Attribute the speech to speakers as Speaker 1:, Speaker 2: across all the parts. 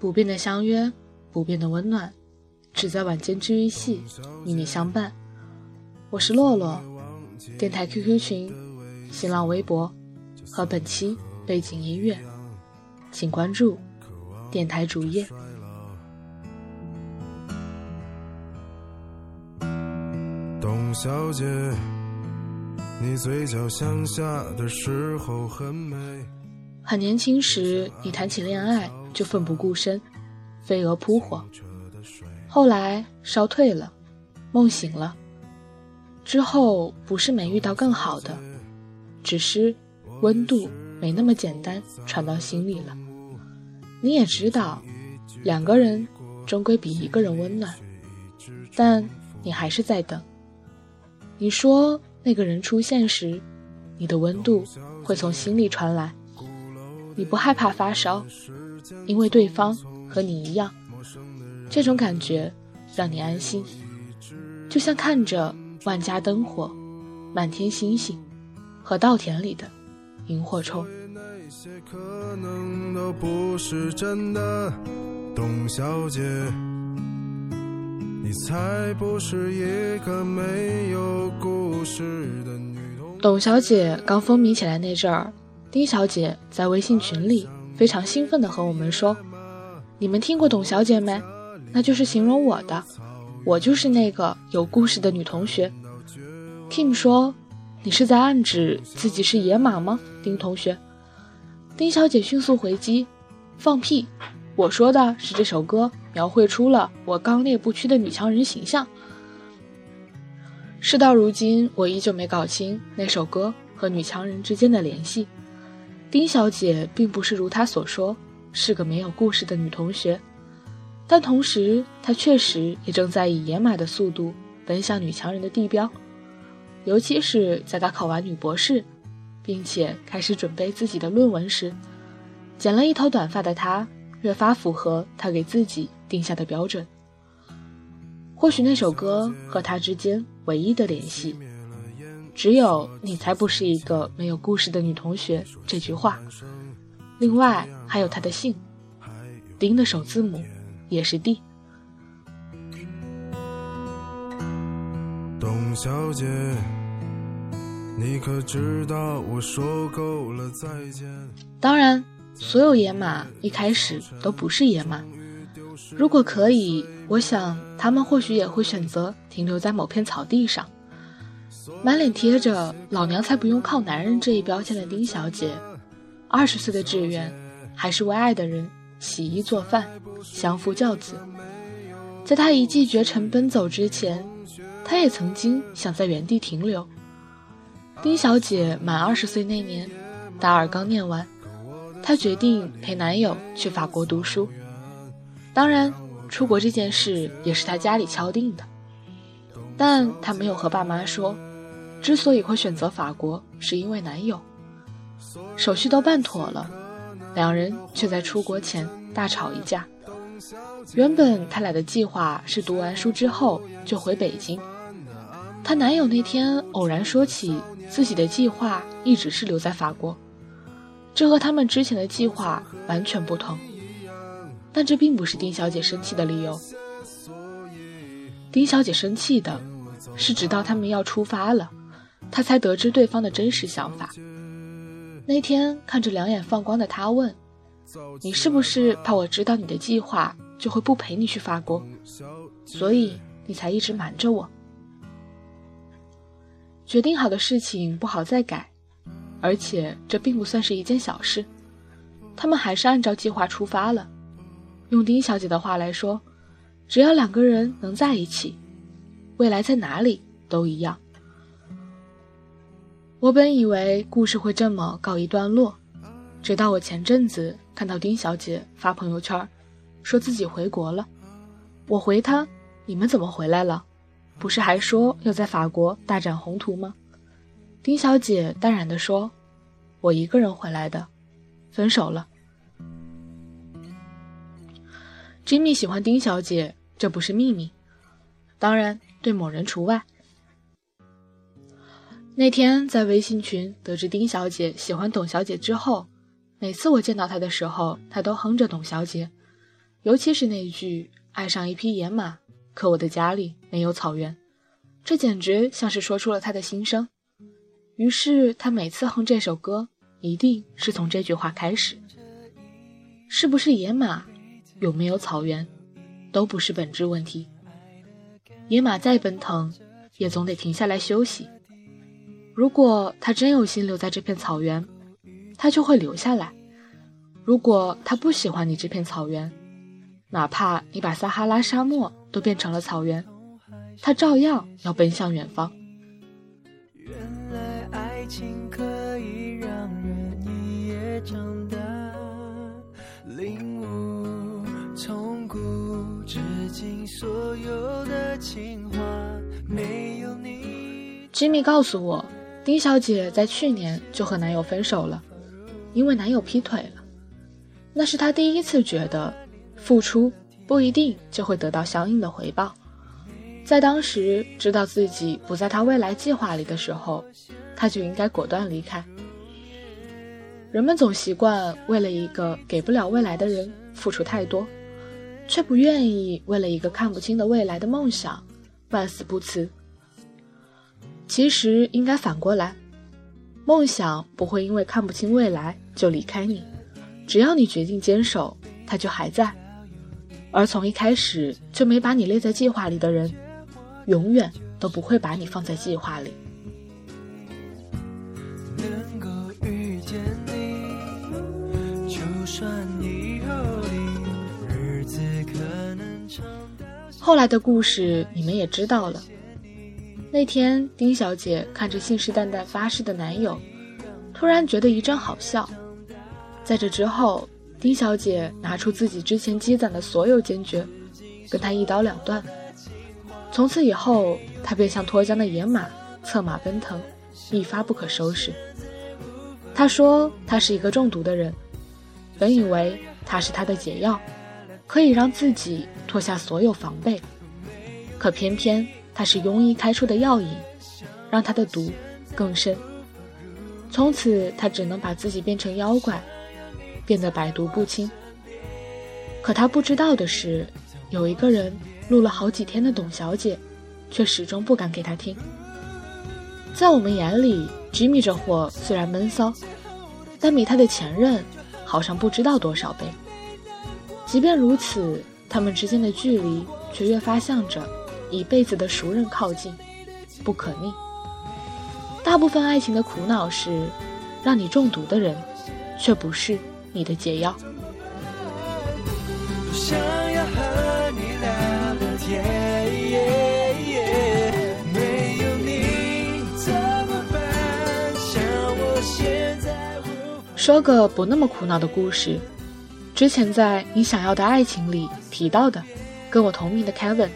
Speaker 1: 不变的相约，不变的温暖，只在晚间治愈系与你相伴。我是洛洛，电台 QQ 群、新浪微博和本期背景音乐，请关注电台主页。
Speaker 2: 董小姐，你嘴角向下的时候很美。
Speaker 1: 很年轻时，你谈起恋爱就奋不顾身，飞蛾扑火。后来烧退了，梦醒了。之后不是没遇到更好的，只是温度没那么简单传到心里了。你也知道，两个人终归比一个人温暖，但你还是在等。你说那个人出现时，你的温度会从心里传来。你不害怕发烧，因为对方和你一样，这种感觉让你安心，就像看着万家灯火、满天星星和稻田里的萤火虫。
Speaker 2: 董小姐。你才不是一个没有故事的女
Speaker 1: 董小姐刚风靡起来那阵儿，丁小姐在微信群里非常兴奋地和我们说：“你们听过董小姐没？那就是形容我的，我就是那个有故事的女同学。”Kim 说：“你是在暗指自己是野马吗，丁同学？”丁小姐迅速回击：“放屁！我说的是这首歌。”描绘出了我刚烈不屈的女强人形象。事到如今，我依旧没搞清那首歌和女强人之间的联系。丁小姐并不是如她所说是个没有故事的女同学，但同时她确实也正在以野马的速度奔向女强人的地标。尤其是在她考完女博士，并且开始准备自己的论文时，剪了一头短发的她越发符合她给自己。定下的标准，或许那首歌和他之间唯一的联系，只有“你才不是一个没有故事的女同学”这句话。另外还有她的姓，丁的首字母也是 D。
Speaker 2: 董小姐，你可知道我说够了再见？
Speaker 1: 当然，所有野马一开始都不是野马。如果可以，我想他们或许也会选择停留在某片草地上。满脸贴着“老娘才不用靠男人”这一标签的丁小姐，二十岁的志愿还是为爱的人洗衣做饭、相夫教子。在她一骑绝尘奔走之前，她也曾经想在原地停留。丁小姐满二十岁那年，大二刚念完，她决定陪男友去法国读书。当然，出国这件事也是她家里敲定的，但她没有和爸妈说。之所以会选择法国，是因为男友。手续都办妥了，两人却在出国前大吵一架。原本他俩的计划是读完书之后就回北京。她男友那天偶然说起自己的计划一直是留在法国，这和他们之前的计划完全不同。但这并不是丁小姐生气的理由。丁小姐生气的是，直到他们要出发了，他才得知对方的真实想法。那天看着两眼放光的他问：“你是不是怕我知道你的计划，就会不陪你去法国？所以你才一直瞒着我？决定好的事情不好再改，而且这并不算是一件小事。他们还是按照计划出发了。”用丁小姐的话来说，只要两个人能在一起，未来在哪里都一样。我本以为故事会这么告一段落，直到我前阵子看到丁小姐发朋友圈，说自己回国了。我回她：“你们怎么回来了？不是还说要在法国大展宏图吗？”丁小姐淡然地说：“我一个人回来的，分手了。” Jimmy 喜欢丁小姐，这不是秘密，当然对某人除外。那天在微信群得知丁小姐喜欢董小姐之后，每次我见到她的时候，她都哼着董小姐。尤其是那句“爱上一匹野马，可我的家里没有草原”，这简直像是说出了他的心声。于是他每次哼这首歌，一定是从这句话开始。是不是野马，有没有草原，都不是本质问题。野马再奔腾，也总得停下来休息。如果他真有心留在这片草原，他就会留下来；如果他不喜欢你这片草原，哪怕你把撒哈拉沙漠都变成了草原，他照样要奔向远方。原来爱情可以让人一夜长大，领悟从古至今所有的情话，没有你。Jimmy 告诉我，丁小姐在去年就和男友分手了，因为男友劈腿了。那是她第一次觉得。付出不一定就会得到相应的回报。在当时知道自己不在他未来计划里的时候，他就应该果断离开。人们总习惯为了一个给不了未来的人付出太多，却不愿意为了一个看不清的未来的梦想万死不辞。其实应该反过来，梦想不会因为看不清未来就离开你，只要你决定坚守，它就还在。而从一开始就没把你列在计划里的人，永远都不会把你放在计划里。后来的故事你们也知道了。那天，丁小姐看着信誓旦旦发誓的男友，突然觉得一阵好笑。在这之后。丁小姐拿出自己之前积攒的所有坚决，跟他一刀两断。从此以后，他便像脱缰的野马，策马奔腾，一发不可收拾。他说他是一个中毒的人，本以为他是他的解药，可以让自己脱下所有防备，可偏偏他是庸医开出的药引，让他的毒更深。从此，他只能把自己变成妖怪。变得百毒不侵。可他不知道的是，有一个人录了好几天的董小姐，却始终不敢给他听。在我们眼里，Jimmy 这货虽然闷骚，但比他的前任好上不知道多少倍。即便如此，他们之间的距离却越发向着一辈子的熟人靠近，不可逆。大部分爱情的苦恼是，让你中毒的人，却不是。你的解药。说个不那么苦恼的故事。之前在你想要的爱情里提到的，跟我同名的 Kevin，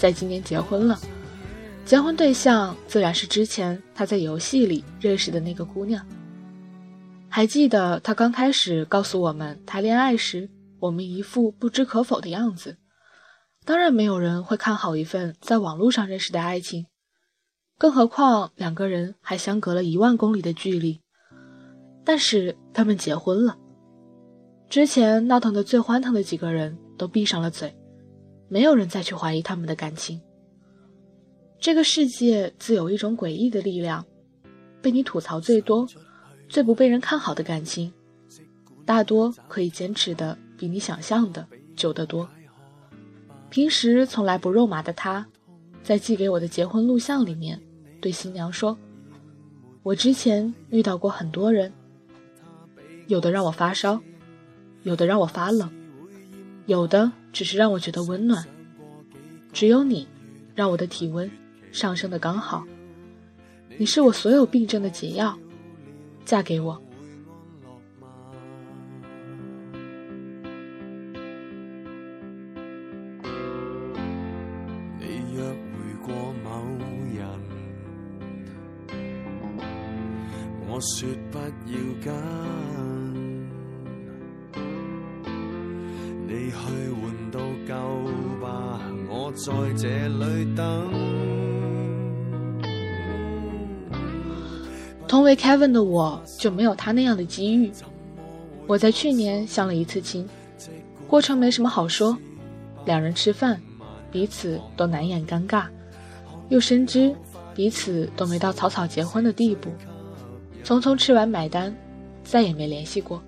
Speaker 1: 在今年结婚了。结婚对象自然是之前他在游戏里认识的那个姑娘。还记得他刚开始告诉我们谈恋爱时，我们一副不知可否的样子。当然，没有人会看好一份在网络上认识的爱情，更何况两个人还相隔了一万公里的距离。但是他们结婚了。之前闹腾的最欢腾的几个人都闭上了嘴，没有人再去怀疑他们的感情。这个世界自有一种诡异的力量，被你吐槽最多。最不被人看好的感情，大多可以坚持的比你想象的久得多。平时从来不肉麻的他，在寄给我的结婚录像里面，对新娘说：“我之前遇到过很多人，有的让我发烧，有的让我发冷，有的只是让我觉得温暖，只有你，让我的体温上升的刚好。你是我所有病症的解药。”嫁给我。我说不要跟。同为 Kevin 的我就没有他那样的机遇。我在去年相了一次亲，过程没什么好说，两人吃饭，彼此都难掩尴尬，又深知彼此都没到草草结婚的地步，匆匆吃完买单，再也没联系过。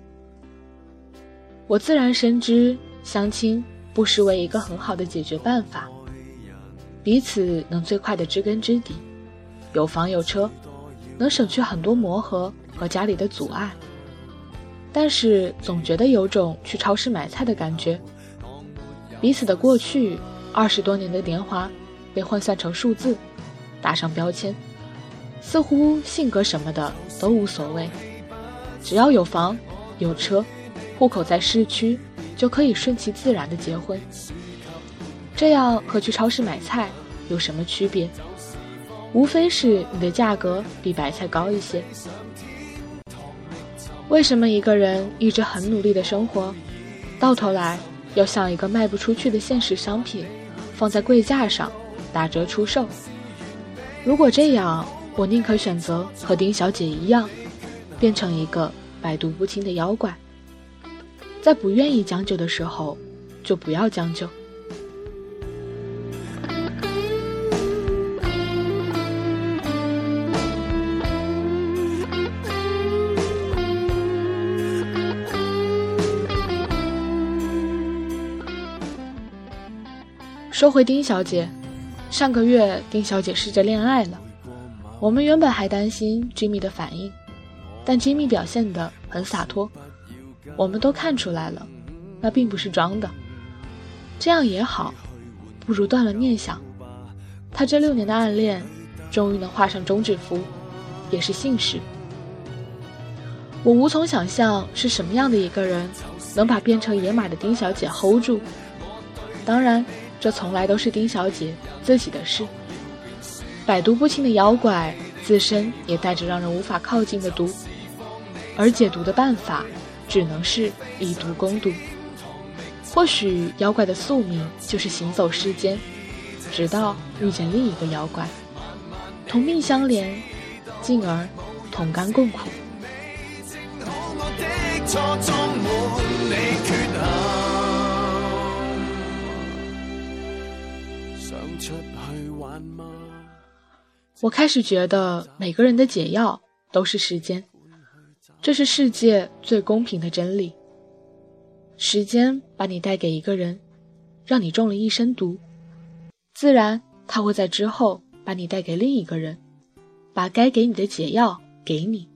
Speaker 1: 我自然深知相亲不失为一个很好的解决办法，彼此能最快的知根知底，有房有车，能省去很多磨合和家里的阻碍。但是总觉得有种去超市买菜的感觉。彼此的过去，二十多年的年华，被换算成数字，打上标签，似乎性格什么的都无所谓，只要有房有车，户口在市区，就可以顺其自然的结婚。这样和去超市买菜有什么区别？无非是你的价格比白菜高一些。为什么一个人一直很努力的生活，到头来要像一个卖不出去的现实商品，放在柜架上打折出售？如果这样，我宁可选择和丁小姐一样，变成一个百毒不侵的妖怪。在不愿意将就的时候，就不要将就。说回丁小姐，上个月丁小姐试着恋爱了。我们原本还担心 Jimmy 的反应，但 Jimmy 表现得很洒脱，我们都看出来了，那并不是装的。这样也好，不如断了念想。他这六年的暗恋，终于能画上终止符，也是幸事。我无从想象是什么样的一个人，能把变成野马的丁小姐 hold 住。当然。这从来都是丁小姐自己的事。百毒不侵的妖怪自身也带着让人无法靠近的毒，而解毒的办法只能是以毒攻毒。或许妖怪的宿命就是行走世间，直到遇见另一个妖怪，同命相连，进而同甘共苦。我开始觉得每个人的解药都是时间，这是世界最公平的真理。时间把你带给一个人，让你中了一身毒，自然他会在之后把你带给另一个人，把该给你的解药给你。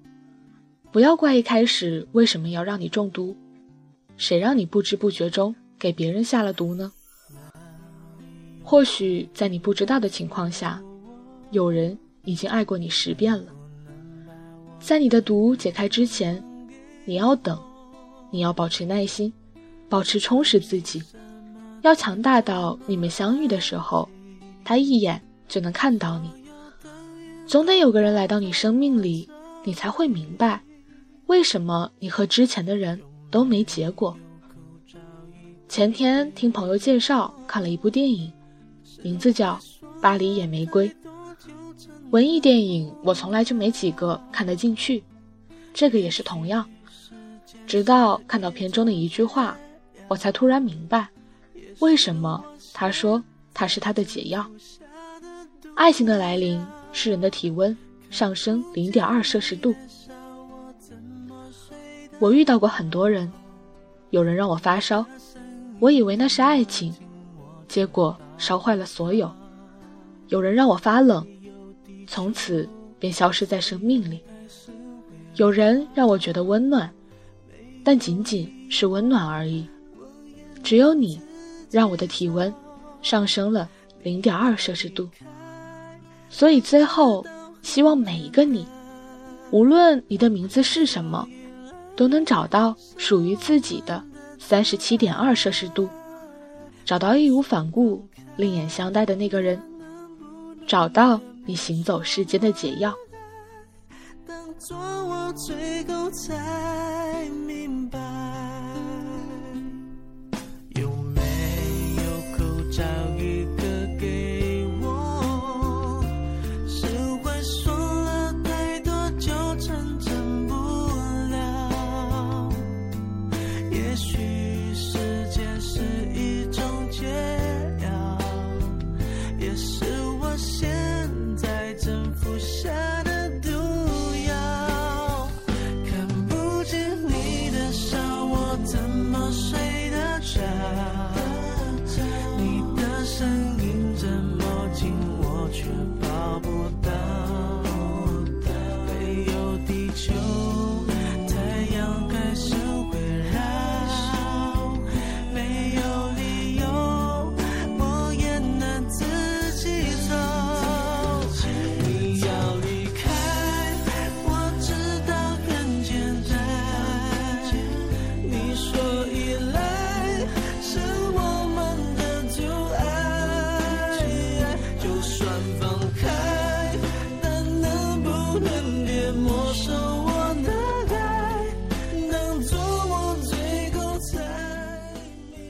Speaker 1: 不要怪一开始为什么要让你中毒，谁让你不知不觉中给别人下了毒呢？或许在你不知道的情况下，有人已经爱过你十遍了。在你的毒解开之前，你要等，你要保持耐心，保持充实自己，要强大到你们相遇的时候，他一眼就能看到你。总得有个人来到你生命里，你才会明白，为什么你和之前的人都没结果。前天听朋友介绍看了一部电影。名字叫《巴黎野玫瑰》。文艺电影我从来就没几个看得进去，这个也是同样。直到看到片中的一句话，我才突然明白，为什么他说它是他的解药。爱情的来临是人的体温上升零点二摄氏度。我遇到过很多人，有人让我发烧，我以为那是爱情，结果。烧坏了所有。有人让我发冷，从此便消失在生命里。有人让我觉得温暖，但仅仅是温暖而已。只有你，让我的体温上升了零点二摄氏度。所以最后，希望每一个你，无论你的名字是什么，都能找到属于自己的三十七点二摄氏度，找到义无反顾。另眼相待的那个人，找到你行走世间的解药。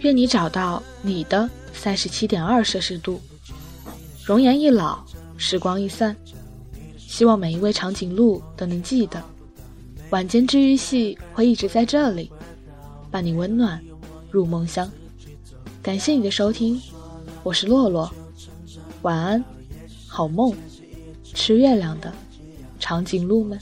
Speaker 1: 愿你找到你的三十七点二摄氏度。容颜一老，时光一散，希望每一位长颈鹿都能记得，晚间治愈系会一直在这里，伴你温暖入梦乡。感谢你的收听，我是洛洛，晚安，好梦，吃月亮的长颈鹿们。